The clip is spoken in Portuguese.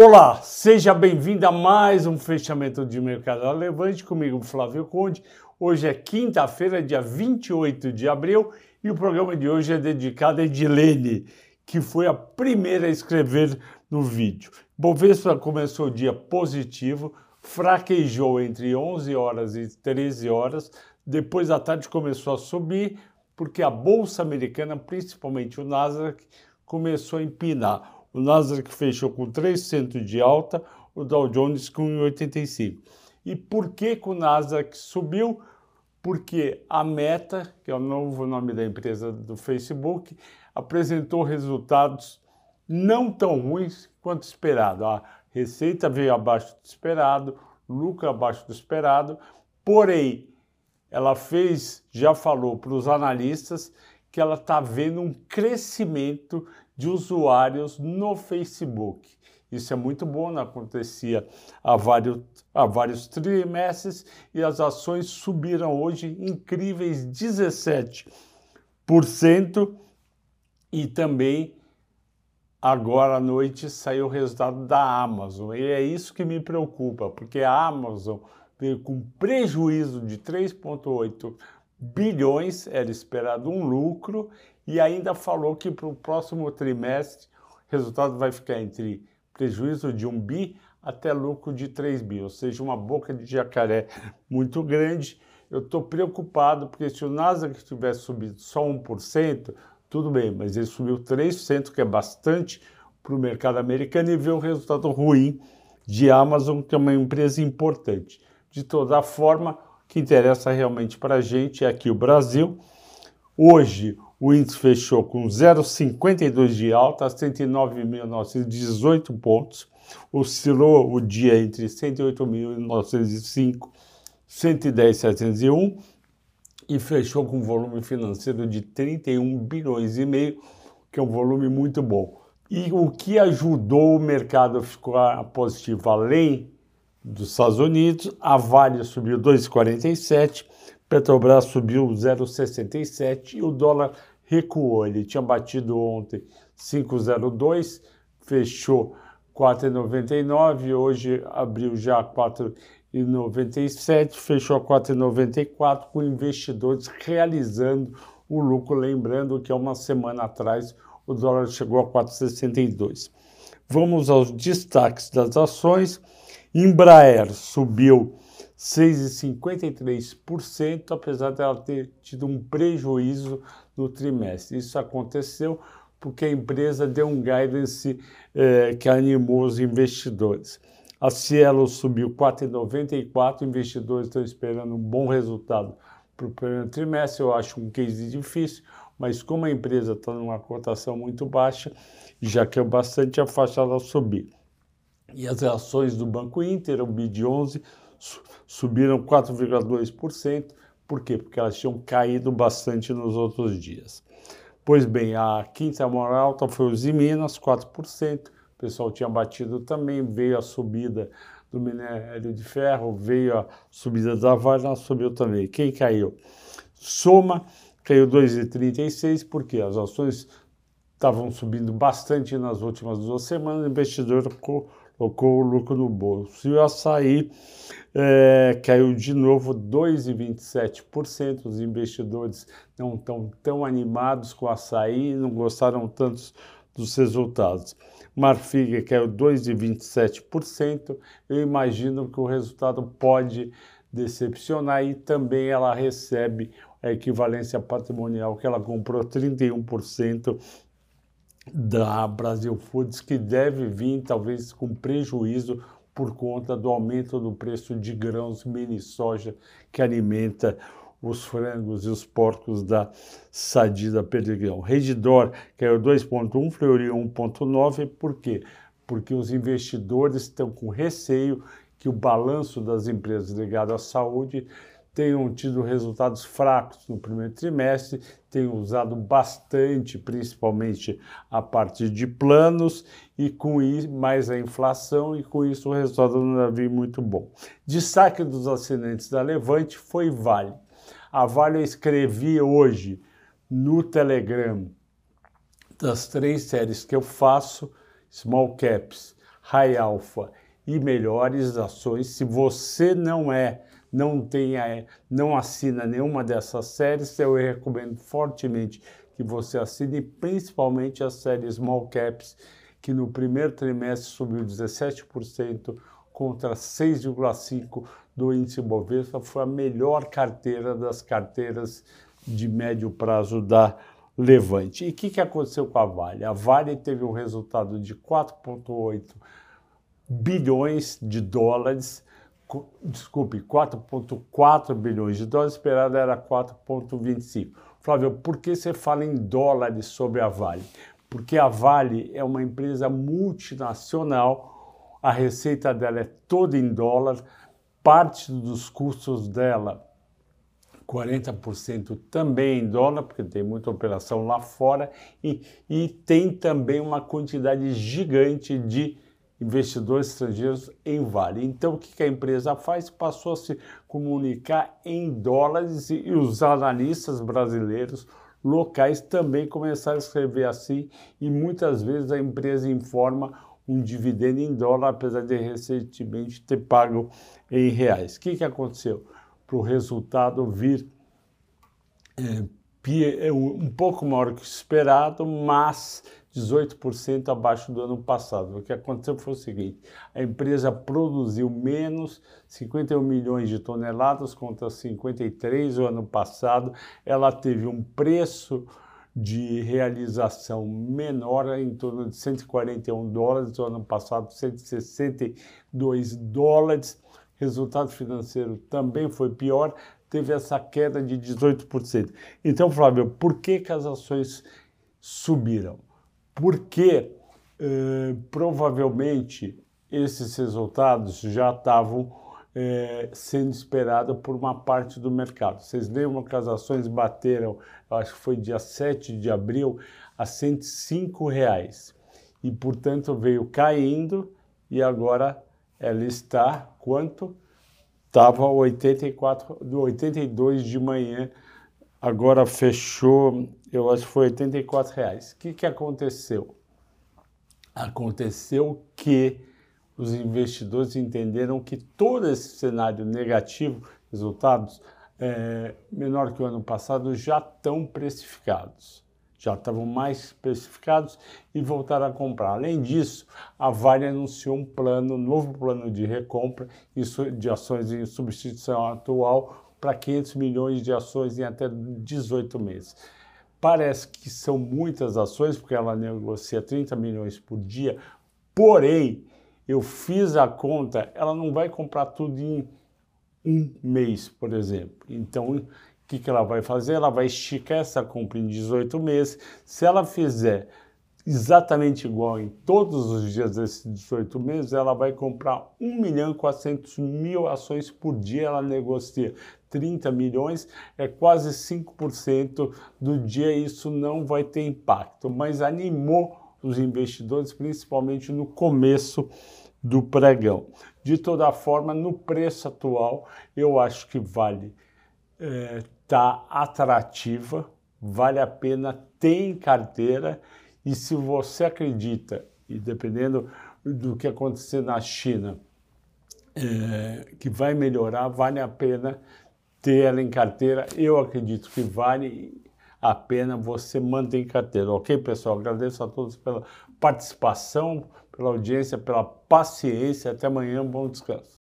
Olá, seja bem-vindo a mais um fechamento de mercado Levante comigo, Flávio Conde. Hoje é quinta-feira, dia 28 de abril, e o programa de hoje é dedicado a Edilene, que foi a primeira a escrever no vídeo. Bovespa começou o dia positivo, fraquejou entre 11 horas e 13 horas, depois à tarde começou a subir, porque a bolsa americana, principalmente o Nasdaq, começou a empinar. O Nasdaq fechou com 3% de alta, o Dow Jones com 1,85. E por que, que o Nasdaq subiu? Porque a Meta, que é o novo nome da empresa do Facebook, apresentou resultados não tão ruins quanto esperado. A receita veio abaixo do esperado, lucro abaixo do esperado, porém, ela fez, já falou para os analistas que ela está vendo um crescimento de usuários no Facebook. Isso é muito bom, não acontecia há vários, há vários trimestres e as ações subiram hoje incríveis 17%. E também agora à noite saiu o resultado da Amazon. E é isso que me preocupa, porque a Amazon veio com prejuízo de 3,8 bilhões, era esperado um lucro, e ainda falou que para o próximo trimestre o resultado vai ficar entre prejuízo de um bi até lucro de 3 bi, ou seja, uma boca de jacaré muito grande. Eu estou preocupado porque se o Nasdaq tivesse subido só 1%, tudo bem, mas ele subiu 3%, que é bastante para o mercado americano, e vê o resultado ruim de Amazon, que é uma empresa importante. De toda forma, o que interessa realmente para a gente é aqui o Brasil. Hoje, o índice fechou com 0,52 de alta a 109.918 pontos. Oscilou o dia entre 108.905 e 110.701 e fechou com um volume financeiro de 31 bilhões e meio, que é um volume muito bom. E o que ajudou o mercado a ficar positivo, além dos Estados Unidos, a Vale subiu 2,47, Petrobras subiu 0,67 e o dólar recuou. Ele tinha batido ontem 5,02, fechou 4,99, hoje abriu já 4,97, fechou 4,94 com investidores realizando o lucro, lembrando que há uma semana atrás o dólar chegou a 4,62. Vamos aos destaques das ações. Embraer subiu 6,53%, apesar dela ter tido um prejuízo no trimestre. Isso aconteceu porque a empresa deu um guidance eh, que animou os investidores. A Cielo subiu 4,94, investidores estão esperando um bom resultado para o primeiro trimestre. Eu acho um case difícil, mas como a empresa está numa cotação muito baixa, já que é bastante a faixa subir. E as ações do Banco Inter, o BID11, subiram 4,2%. Por quê? Porque elas tinham caído bastante nos outros dias. Pois bem, a quinta maior alta foi os Minas, 4%. O pessoal tinha batido também, veio a subida do minério de ferro, veio a subida da Vale, subiu também. Quem caiu? Soma caiu 2,36, porque as ações estavam subindo bastante nas últimas duas semanas, o investidor colocou o lucro no bolso. E o açaí é, caiu de novo 2,27%. Os investidores não estão tão animados com o açaí, não gostaram tanto dos resultados. Marfrig caiu 2,27%. Eu imagino que o resultado pode decepcionar e também ela recebe a equivalência patrimonial que ela comprou 31% da Brasil Foods, que deve vir talvez com prejuízo por conta do aumento do preço de grãos mini soja que alimenta os frangos e os porcos da Sadida Perdigão. Redidor caiu 2,1, Fleury 1,9, por quê? Porque os investidores estão com receio que o balanço das empresas ligadas à saúde tenham tido resultados fracos no primeiro trimestre, tenham usado bastante, principalmente a parte de planos, e com isso, mais a inflação, e com isso o resultado não vir muito bom. Destaque dos assinantes da Levante foi Vale. A Vale eu escrevi hoje no Telegram das três séries que eu faço, Small Caps, High Alpha e melhores ações. Se você não é, não tem, não assina nenhuma dessas séries, eu recomendo fortemente que você assine, principalmente a série Small Caps, que no primeiro trimestre subiu 17% contra 6,5% do índice Bovespa, foi a melhor carteira das carteiras de médio prazo da Levante. E o que, que aconteceu com a Vale? A Vale teve um resultado de 4,8 bilhões de dólares, desculpe, 4,4 bilhões de dólares, esperado era 4,25. Flávio, por que você fala em dólares sobre a Vale? Porque a Vale é uma empresa multinacional, a receita dela é toda em dólar, parte dos custos dela 40% também em dólar, porque tem muita operação lá fora, e, e tem também uma quantidade gigante de investidores estrangeiros em Vale. Então, o que a empresa faz? Passou a se comunicar em dólares e, os analistas brasileiros locais também começaram a escrever assim, e muitas vezes a empresa informa um dividendo em dólar, apesar de recentemente ter pago em reais. O que, que aconteceu? para o resultado vir é um pouco maior que o esperado, mas 18% abaixo do ano passado. O que aconteceu foi o seguinte: a empresa produziu menos 51 milhões de toneladas contra 53 o ano passado. Ela teve um preço de realização menor, em torno de 141 dólares, o ano passado 162 dólares resultado financeiro também foi pior, teve essa queda de 18%. Então, Flávio, por que, que as ações subiram? Porque eh, provavelmente esses resultados já estavam eh, sendo esperados por uma parte do mercado. Vocês lembram que as ações bateram, acho que foi dia 7 de abril, a 105 reais. E, portanto, veio caindo e agora ela está quanto? Estava 84, do 82 de manhã, agora fechou, eu acho que foi 84 reais. O que, que aconteceu? Aconteceu que os investidores entenderam que todo esse cenário negativo, resultados é, menor que o ano passado, já estão precificados já estavam mais especificados e voltaram a comprar. Além disso, a Vale anunciou um plano, um novo plano de recompra de ações em substituição atual para 500 milhões de ações em até 18 meses. Parece que são muitas ações, porque ela negocia 30 milhões por dia, porém, eu fiz a conta, ela não vai comprar tudo em um mês, por exemplo. Então, que, que ela vai fazer? Ela vai esticar essa compra em 18 meses. Se ela fizer exatamente igual em todos os dias desses 18 meses, ela vai comprar 1 milhão e 400 mil ações por dia, ela negocia 30 milhões, é quase 5% do dia, isso não vai ter impacto, mas animou os investidores, principalmente no começo do pregão. De toda forma, no preço atual, eu acho que vale é, está atrativa, vale a pena ter em carteira e se você acredita, e dependendo do que acontecer na China, é, que vai melhorar, vale a pena ter ela em carteira. Eu acredito que vale a pena você manter em carteira. Ok, pessoal? Agradeço a todos pela participação, pela audiência, pela paciência. Até amanhã. Bom descanso.